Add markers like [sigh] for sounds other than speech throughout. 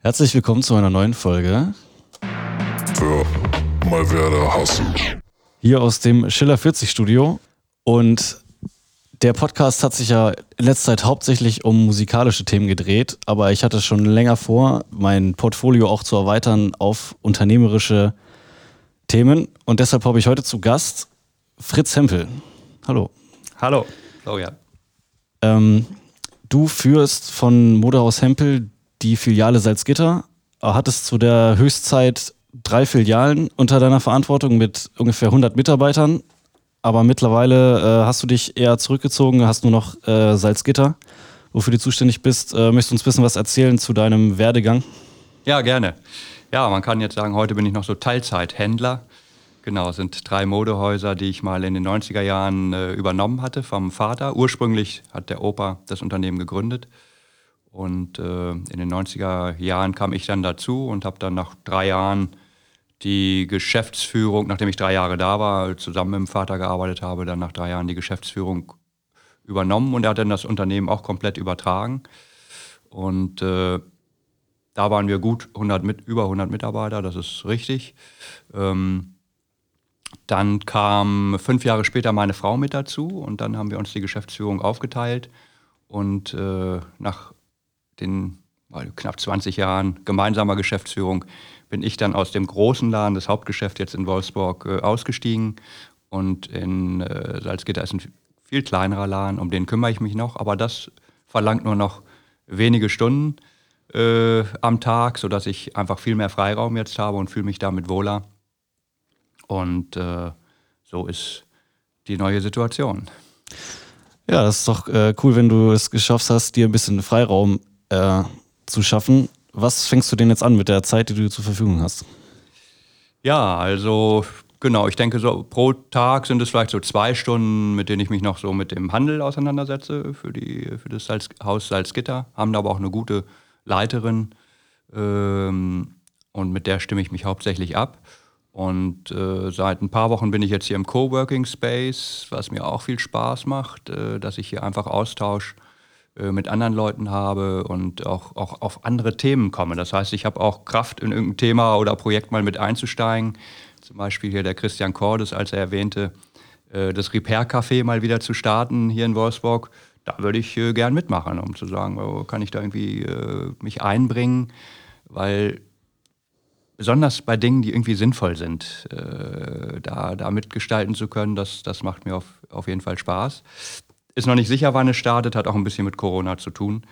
Herzlich willkommen zu einer neuen Folge. Für mal werde hassen. Hier aus dem Schiller 40 Studio. Und der Podcast hat sich ja in letzter Zeit hauptsächlich um musikalische Themen gedreht, aber ich hatte schon länger vor, mein Portfolio auch zu erweitern auf unternehmerische Themen. Und deshalb habe ich heute zu Gast Fritz Hempel. Hallo. Hallo, Florian. Ähm, du führst von Modehaus Hempel die Filiale Salzgitter, hattest zu der Höchstzeit drei Filialen unter deiner Verantwortung mit ungefähr 100 Mitarbeitern, aber mittlerweile äh, hast du dich eher zurückgezogen, hast nur noch äh, Salzgitter, wofür du zuständig bist. Äh, möchtest du uns ein bisschen was erzählen zu deinem Werdegang? Ja, gerne. Ja, man kann jetzt sagen, heute bin ich noch so Teilzeithändler. Genau, es sind drei Modehäuser, die ich mal in den 90er Jahren äh, übernommen hatte vom Vater. Ursprünglich hat der Opa das Unternehmen gegründet. Und äh, in den 90er Jahren kam ich dann dazu und habe dann nach drei Jahren die Geschäftsführung, nachdem ich drei Jahre da war, zusammen mit dem Vater gearbeitet habe, dann nach drei Jahren die Geschäftsführung übernommen und er hat dann das Unternehmen auch komplett übertragen. Und äh, da waren wir gut 100 mit, über 100 Mitarbeiter, das ist richtig. Ähm, dann kam fünf Jahre später meine Frau mit dazu und dann haben wir uns die Geschäftsführung aufgeteilt. Und äh, nach den knapp 20 Jahren gemeinsamer Geschäftsführung bin ich dann aus dem großen Laden, das Hauptgeschäft jetzt in Wolfsburg, äh, ausgestiegen. Und in äh, Salzgitter ist ein viel kleinerer Laden, um den kümmere ich mich noch. Aber das verlangt nur noch wenige Stunden äh, am Tag, sodass ich einfach viel mehr Freiraum jetzt habe und fühle mich damit wohler. Und äh, so ist die neue Situation. Ja, das ist doch äh, cool, wenn du es geschafft hast, dir ein bisschen Freiraum äh, zu schaffen. Was fängst du denn jetzt an mit der Zeit, die du zur Verfügung hast? Ja, also genau, ich denke so pro Tag sind es vielleicht so zwei Stunden, mit denen ich mich noch so mit dem Handel auseinandersetze für, die, für das Salz, Haus Salzgitter. Haben da aber auch eine gute Leiterin ähm, und mit der stimme ich mich hauptsächlich ab. Und äh, seit ein paar Wochen bin ich jetzt hier im Coworking Space, was mir auch viel Spaß macht, äh, dass ich hier einfach Austausch äh, mit anderen Leuten habe und auch, auch auf andere Themen komme. Das heißt, ich habe auch Kraft, in irgendein Thema oder Projekt mal mit einzusteigen. Zum Beispiel hier der Christian Cordes, als er erwähnte, äh, das Repair Café mal wieder zu starten hier in Wolfsburg. Da würde ich äh, gern mitmachen, um zu sagen, oh, kann ich da irgendwie mich einbringen, weil besonders bei Dingen, die irgendwie sinnvoll sind, da, da mitgestalten zu können, das, das macht mir auf, auf jeden Fall Spaß. Ist noch nicht sicher, wann es startet, hat auch ein bisschen mit Corona zu tun.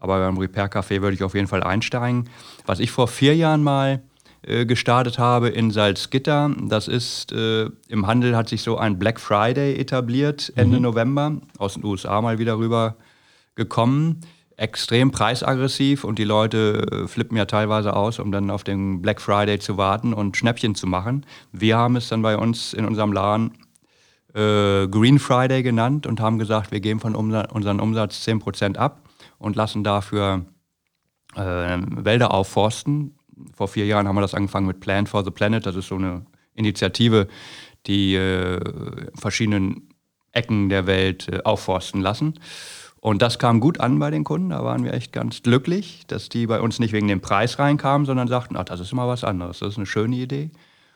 Aber beim Repair Café würde ich auf jeden Fall einsteigen. Was ich vor vier Jahren mal äh, gestartet habe in Salzgitter, das ist, äh, im Handel hat sich so ein Black Friday etabliert, Ende mhm. November, aus den USA mal wieder rüber gekommen. Extrem preisaggressiv und die Leute äh, flippen ja teilweise aus, um dann auf den Black Friday zu warten und Schnäppchen zu machen. Wir haben es dann bei uns in unserem Laden äh, Green Friday genannt und haben gesagt, wir geben von Umsatz, unseren Umsatz 10% ab und lassen dafür äh, Wälder aufforsten. Vor vier Jahren haben wir das angefangen mit Plan for the Planet. Das ist so eine Initiative, die äh, verschiedenen Ecken der Welt äh, aufforsten lassen. Und das kam gut an bei den Kunden. Da waren wir echt ganz glücklich, dass die bei uns nicht wegen dem Preis reinkamen, sondern sagten, ach, das ist immer was anderes. Das ist eine schöne Idee.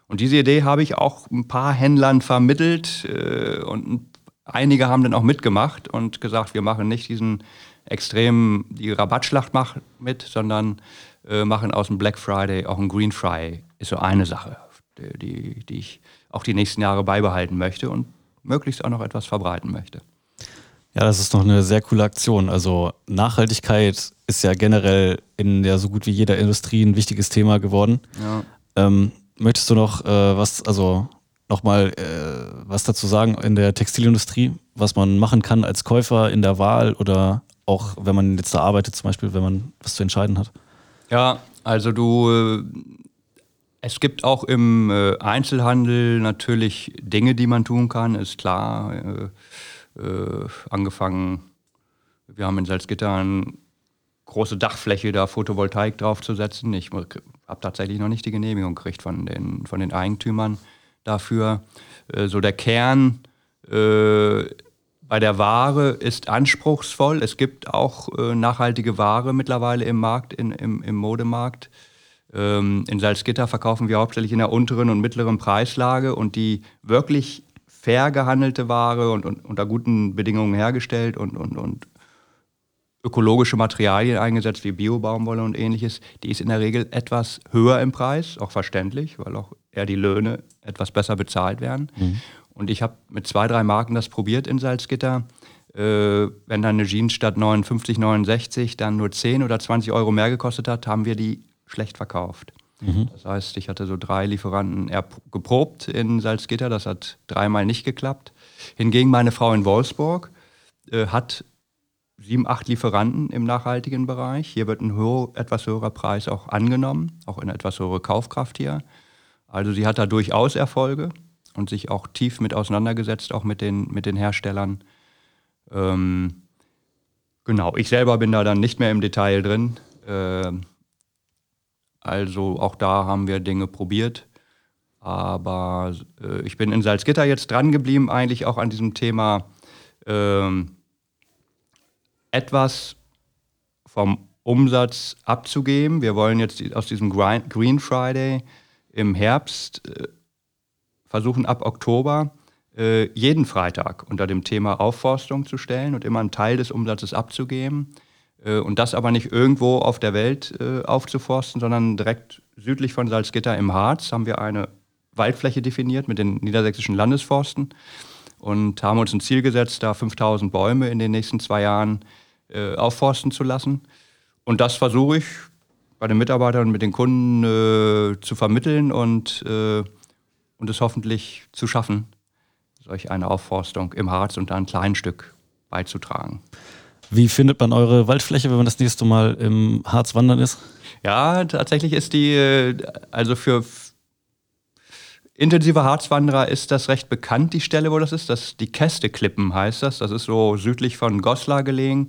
Und diese Idee habe ich auch ein paar Händlern vermittelt äh, und einige haben dann auch mitgemacht und gesagt, wir machen nicht diesen extremen, die Rabattschlacht mit, sondern äh, machen aus dem Black Friday auch einen Green Friday. Ist so eine Sache, die, die ich auch die nächsten Jahre beibehalten möchte und möglichst auch noch etwas verbreiten möchte. Ja, das ist noch eine sehr coole Aktion. Also Nachhaltigkeit ist ja generell in der so gut wie jeder Industrie ein wichtiges Thema geworden. Ja. Ähm, Möchtest du noch äh, was, also nochmal äh, was dazu sagen in der Textilindustrie, was man machen kann als Käufer in der Wahl oder auch wenn man jetzt da arbeitet, zum Beispiel, wenn man was zu entscheiden hat? Ja, also du, äh, es gibt auch im äh, Einzelhandel natürlich Dinge, die man tun kann, ist klar. Äh, äh, angefangen, wir haben in Salzgitter eine große Dachfläche, da Photovoltaik draufzusetzen. Ich habe tatsächlich noch nicht die Genehmigung gekriegt von den, von den Eigentümern dafür. Äh, so der Kern, äh, bei der Ware ist anspruchsvoll. Es gibt auch äh, nachhaltige Ware mittlerweile im Markt, in, im, im Modemarkt. Ähm, in Salzgitter verkaufen wir hauptsächlich in der unteren und mittleren Preislage und die wirklich fair gehandelte Ware und, und unter guten Bedingungen hergestellt und, und, und ökologische Materialien eingesetzt, wie Biobaumwolle und ähnliches, die ist in der Regel etwas höher im Preis, auch verständlich, weil auch eher die Löhne etwas besser bezahlt werden. Mhm. Und ich habe mit zwei, drei Marken das probiert in Salzgitter. Äh, wenn dann eine Jeans statt 59, 69 dann nur 10 oder 20 Euro mehr gekostet hat, haben wir die schlecht verkauft. Mhm. Das heißt, ich hatte so drei Lieferanten geprobt in Salzgitter, das hat dreimal nicht geklappt. Hingegen meine Frau in Wolfsburg äh, hat sieben, acht Lieferanten im nachhaltigen Bereich. Hier wird ein höher, etwas höherer Preis auch angenommen, auch eine etwas höhere Kaufkraft hier. Also sie hat da durchaus Erfolge und sich auch tief mit auseinandergesetzt, auch mit den, mit den Herstellern. Ähm, genau, ich selber bin da dann nicht mehr im Detail drin. Äh, also auch da haben wir Dinge probiert. Aber äh, ich bin in Salzgitter jetzt dran geblieben, eigentlich auch an diesem Thema ähm, etwas vom Umsatz abzugeben. Wir wollen jetzt aus diesem Green Friday im Herbst äh, versuchen, ab Oktober äh, jeden Freitag unter dem Thema Aufforstung zu stellen und immer einen Teil des Umsatzes abzugeben. Äh, und das aber nicht irgendwo auf der Welt aufzuforsten, sondern direkt südlich von Salzgitter im Harz haben wir eine Waldfläche definiert mit den niedersächsischen Landesforsten und haben uns ein Ziel gesetzt, da 5000 Bäume in den nächsten zwei Jahren äh, aufforsten zu lassen. Und das versuche ich bei den Mitarbeitern und mit den Kunden äh, zu vermitteln und, äh, und es hoffentlich zu schaffen, solch eine Aufforstung im Harz und da ein kleines Stück beizutragen. Wie findet man eure Waldfläche, wenn man das nächste Mal im Harz wandern ist? Ja, tatsächlich ist die, äh, also für intensive Harzwanderer ist das recht bekannt, die Stelle, wo das ist. Das, die Kästeklippen heißt das. Das ist so südlich von Goslar gelegen.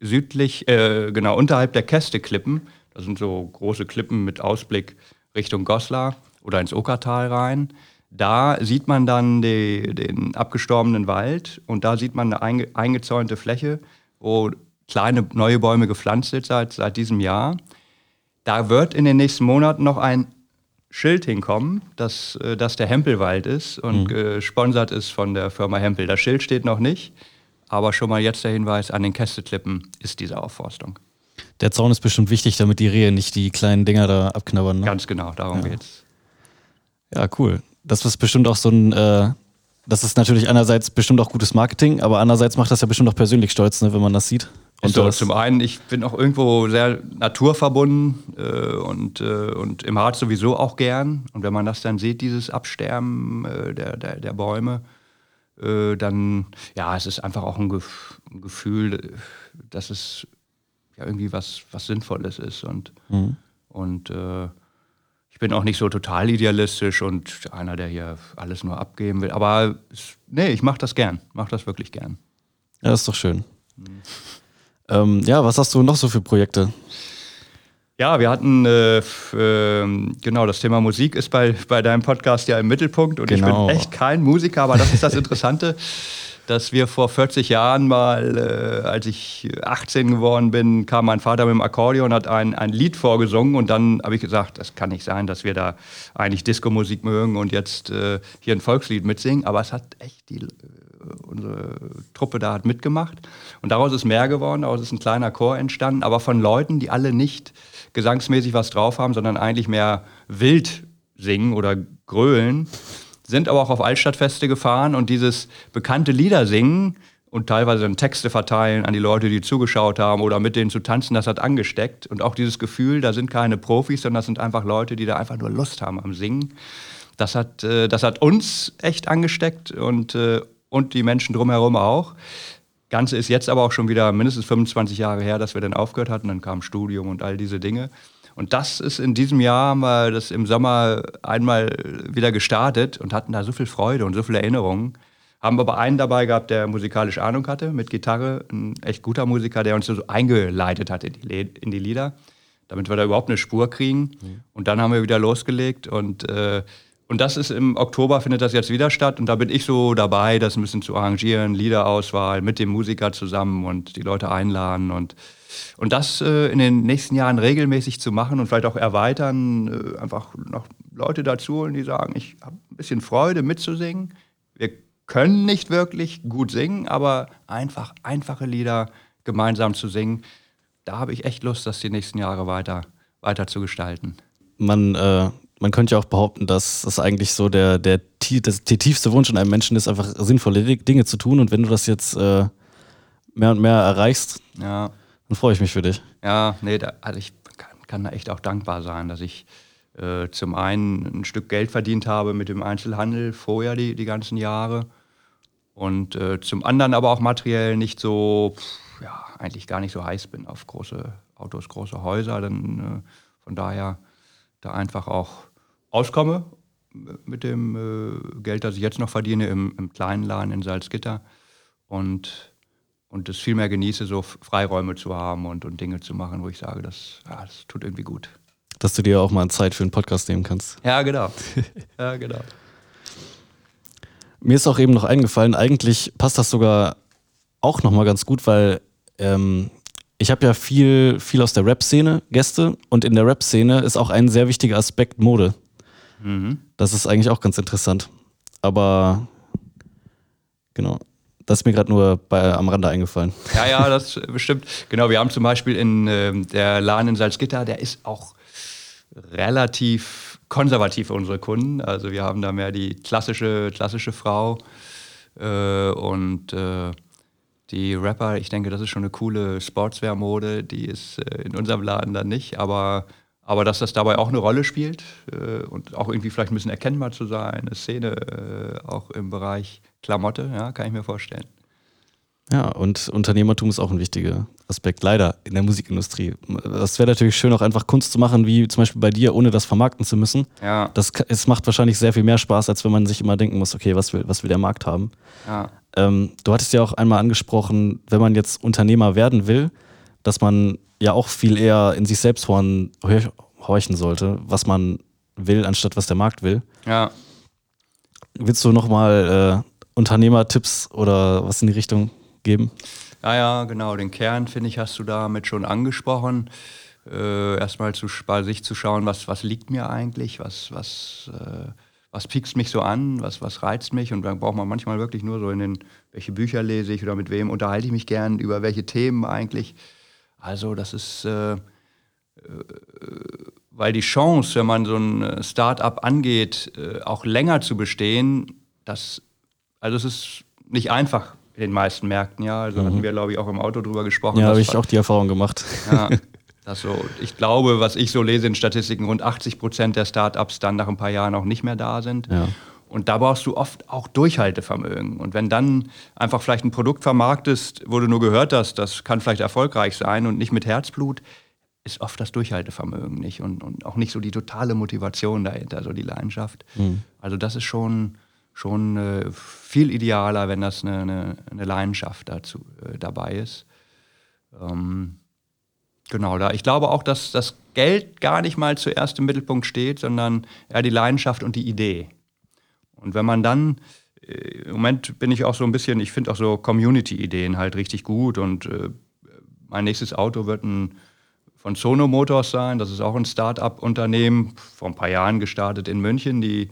Südlich, äh, genau, unterhalb der Kästeklippen. Das sind so große Klippen mit Ausblick Richtung Goslar oder ins Okertal rein. Da sieht man dann die, den abgestorbenen Wald und da sieht man eine einge, eingezäunte Fläche, wo kleine neue Bäume gepflanzt sind seit, seit diesem Jahr. Da wird in den nächsten Monaten noch ein Schild hinkommen, dass äh, das der Hempelwald ist und mhm. gesponsert ist von der Firma Hempel. Das Schild steht noch nicht, aber schon mal jetzt der Hinweis, an den Kästeklippen ist diese Aufforstung. Der Zaun ist bestimmt wichtig, damit die Rehe nicht die kleinen Dinger da abknabbern. Ne? Ganz genau, darum ja. geht's. Ja, cool das ist bestimmt auch so ein, äh, das ist natürlich einerseits bestimmt auch gutes Marketing, aber andererseits macht das ja bestimmt auch persönlich stolz, ne, wenn man das sieht. Und so, zum einen, ich bin auch irgendwo sehr naturverbunden äh, und, äh, und im Harz sowieso auch gern. Und wenn man das dann sieht, dieses Absterben äh, der, der, der, Bäume, äh, dann, ja, es ist einfach auch ein, Gef ein, Gefühl, dass es ja irgendwie was, was Sinnvolles ist. Und, mhm. und äh, ich bin auch nicht so total idealistisch und einer, der hier alles nur abgeben will. Aber nee, ich mache das gern. Mache das wirklich gern. Ja, das ist doch schön. Mhm. Ähm, ja, was hast du noch so für Projekte? Ja, wir hatten, äh, äh, genau, das Thema Musik ist bei, bei deinem Podcast ja im Mittelpunkt und genau. ich bin genau. echt kein Musiker, aber das ist das Interessante [laughs] dass wir vor 40 Jahren mal, äh, als ich 18 geworden bin, kam mein Vater mit dem Akkordeon und hat ein, ein Lied vorgesungen und dann habe ich gesagt, das kann nicht sein, dass wir da eigentlich Disco-Musik mögen und jetzt äh, hier ein Volkslied mitsingen, aber es hat echt die, unsere Truppe da hat mitgemacht und daraus ist mehr geworden, daraus ist ein kleiner Chor entstanden, aber von Leuten, die alle nicht gesangsmäßig was drauf haben, sondern eigentlich mehr wild singen oder grölen sind aber auch auf Altstadtfeste gefahren und dieses bekannte Lieder singen und teilweise dann Texte verteilen an die Leute, die zugeschaut haben oder mit denen zu tanzen, das hat angesteckt. Und auch dieses Gefühl, da sind keine Profis, sondern das sind einfach Leute, die da einfach nur Lust haben am Singen. Das hat, äh, das hat uns echt angesteckt und, äh, und die Menschen drumherum auch. Ganze ist jetzt aber auch schon wieder mindestens 25 Jahre her, dass wir dann aufgehört hatten. Dann kam Studium und all diese Dinge. Und das ist in diesem Jahr, wir das im Sommer einmal wieder gestartet und hatten da so viel Freude und so viele Erinnerungen. Haben aber einen dabei gehabt, der musikalisch Ahnung hatte mit Gitarre, ein echt guter Musiker, der uns so eingeleitet hat in die, in die Lieder, damit wir da überhaupt eine Spur kriegen. Mhm. Und dann haben wir wieder losgelegt und, äh, und das ist im Oktober findet das jetzt wieder statt und da bin ich so dabei, das ein bisschen zu arrangieren, Liederauswahl mit dem Musiker zusammen und die Leute einladen und, und das äh, in den nächsten Jahren regelmäßig zu machen und vielleicht auch erweitern, äh, einfach noch Leute dazu holen, die sagen, ich habe ein bisschen Freude mitzusingen. Wir können nicht wirklich gut singen, aber einfach einfache Lieder gemeinsam zu singen, da habe ich echt Lust, das die nächsten Jahre weiter, weiter zu gestalten. Man äh, man könnte ja auch behaupten, dass das eigentlich so der, der, das, der tiefste Wunsch in einem Menschen ist, einfach sinnvolle Dinge zu tun. Und wenn du das jetzt äh, mehr und mehr erreichst, ja. dann freue ich mich für dich. Ja, nee, da, also ich kann, kann, da echt auch dankbar sein, dass ich äh, zum einen ein Stück Geld verdient habe mit dem Einzelhandel vorher die, die ganzen Jahre und äh, zum anderen aber auch materiell nicht so, pff, ja, eigentlich gar nicht so heiß bin auf große Autos, große Häuser. Dann, äh, von daher da einfach auch auskomme mit dem äh, Geld, das ich jetzt noch verdiene im, im kleinen Laden in Salzgitter und, und es viel mehr genieße, so Freiräume zu haben und, und Dinge zu machen, wo ich sage, das, ja, das tut irgendwie gut. Dass du dir auch mal Zeit für einen Podcast nehmen kannst. Ja, genau. [laughs] ja, genau. Mir ist auch eben noch eingefallen, eigentlich passt das sogar auch nochmal ganz gut, weil ähm, ich habe ja viel, viel aus der Rap-Szene Gäste und in der Rap-Szene ist auch ein sehr wichtiger Aspekt Mode. Mhm. Das ist eigentlich auch ganz interessant. Aber genau, das ist mir gerade nur bei, am Rande eingefallen. Ja, ja, das bestimmt. Genau, wir haben zum Beispiel in äh, der Laden in Salzgitter, der ist auch relativ konservativ für unsere Kunden. Also wir haben da mehr die klassische, klassische Frau äh, und äh, die Rapper, ich denke, das ist schon eine coole Sportswear-Mode, die ist äh, in unserem Laden dann nicht, aber, aber dass das dabei auch eine Rolle spielt äh, und auch irgendwie vielleicht ein bisschen erkennbar zu sein, eine Szene äh, auch im Bereich Klamotte, ja, kann ich mir vorstellen. Ja, und Unternehmertum ist auch ein wichtiger Aspekt, leider, in der Musikindustrie. Das wäre natürlich schön, auch einfach Kunst zu machen, wie zum Beispiel bei dir, ohne das vermarkten zu müssen. Ja. Das, es macht wahrscheinlich sehr viel mehr Spaß, als wenn man sich immer denken muss, okay, was will, was will der Markt haben? Ja. Ähm, du hattest ja auch einmal angesprochen, wenn man jetzt Unternehmer werden will, dass man ja auch viel eher in sich selbst horchen, horchen sollte, was man will, anstatt was der Markt will. Ja. Willst du nochmal äh, Unternehmertipps oder was in die Richtung geben? Ja, ja, genau. Den Kern, finde ich, hast du damit schon angesprochen. Äh, erstmal zu, bei sich zu schauen, was, was liegt mir eigentlich, was, was äh, was piekst mich so an, was, was reizt mich und dann braucht man manchmal wirklich nur so in den, welche Bücher lese ich oder mit wem unterhalte ich mich gern, über welche Themen eigentlich. Also das ist, äh, äh, weil die Chance, wenn man so ein äh, Start-up angeht, äh, auch länger zu bestehen, das, also es ist nicht einfach in den meisten Märkten, ja. Also mhm. hatten wir, glaube ich, auch im Auto drüber gesprochen. Ja, habe ich auch die Erfahrung gemacht. Ja, [laughs] Das so, ich glaube, was ich so lese in Statistiken, rund 80 Prozent der Startups dann nach ein paar Jahren auch nicht mehr da sind. Ja. Und da brauchst du oft auch Durchhaltevermögen. Und wenn dann einfach vielleicht ein Produkt vermarktest, wo du nur gehört hast, das kann vielleicht erfolgreich sein und nicht mit Herzblut, ist oft das Durchhaltevermögen nicht und, und auch nicht so die totale Motivation dahinter, so die Leidenschaft. Mhm. Also das ist schon, schon äh, viel idealer, wenn das eine, eine, eine Leidenschaft dazu äh, dabei ist. Ähm, Genau, da. Ich glaube auch, dass das Geld gar nicht mal zuerst im Mittelpunkt steht, sondern eher die Leidenschaft und die Idee. Und wenn man dann, äh, im Moment bin ich auch so ein bisschen, ich finde auch so Community-Ideen halt richtig gut und äh, mein nächstes Auto wird ein von Sono Motors sein, das ist auch ein Start-up-Unternehmen, vor ein paar Jahren gestartet in München, die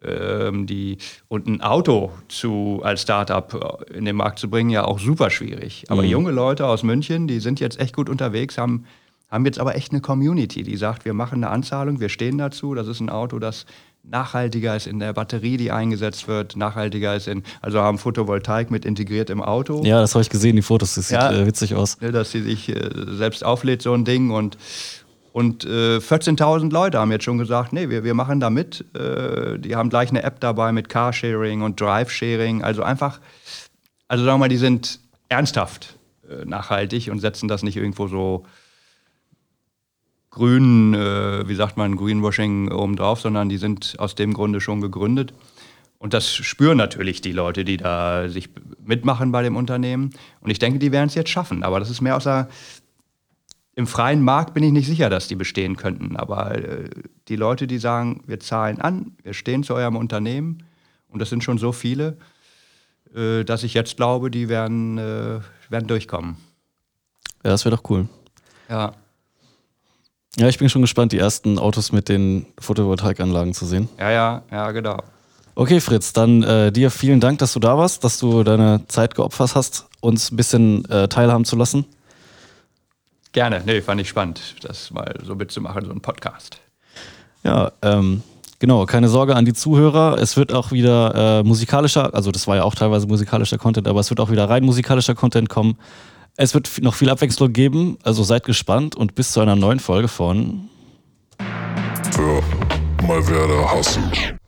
die und ein Auto zu, als Startup in den Markt zu bringen, ja auch super schwierig. Aber mhm. junge Leute aus München, die sind jetzt echt gut unterwegs, haben, haben jetzt aber echt eine Community, die sagt, wir machen eine Anzahlung, wir stehen dazu. Das ist ein Auto, das nachhaltiger ist in der Batterie, die eingesetzt wird, nachhaltiger ist in, also haben Photovoltaik mit integriert im Auto. Ja, das habe ich gesehen, die Fotos, das sieht ja, äh, witzig aus. Dass sie sich äh, selbst auflädt, so ein Ding und und äh, 14.000 Leute haben jetzt schon gesagt, nee, wir, wir machen da mit. Äh, die haben gleich eine App dabei mit Carsharing und Drive-Sharing. Also einfach, also sagen wir mal, die sind ernsthaft äh, nachhaltig und setzen das nicht irgendwo so grün, äh, wie sagt man, Greenwashing obendrauf, sondern die sind aus dem Grunde schon gegründet. Und das spüren natürlich die Leute, die da sich mitmachen bei dem Unternehmen. Und ich denke, die werden es jetzt schaffen. Aber das ist mehr aus der im freien Markt bin ich nicht sicher, dass die bestehen könnten. Aber äh, die Leute, die sagen, wir zahlen an, wir stehen zu eurem Unternehmen, und das sind schon so viele, äh, dass ich jetzt glaube, die werden, äh, werden durchkommen. Ja, das wäre doch cool. Ja. Ja, ich bin schon gespannt, die ersten Autos mit den Photovoltaikanlagen zu sehen. Ja, ja, ja, genau. Okay, Fritz, dann äh, dir vielen Dank, dass du da warst, dass du deine Zeit geopfert hast, uns ein bisschen äh, teilhaben zu lassen. Gerne, nee, fand ich spannend, das mal so mitzumachen, so ein Podcast. Ja, ähm, genau, keine Sorge an die Zuhörer. Es wird auch wieder äh, musikalischer, also das war ja auch teilweise musikalischer Content, aber es wird auch wieder rein musikalischer Content kommen. Es wird noch viel Abwechslung geben, also seid gespannt und bis zu einer neuen Folge von Für mal Werder Hassen.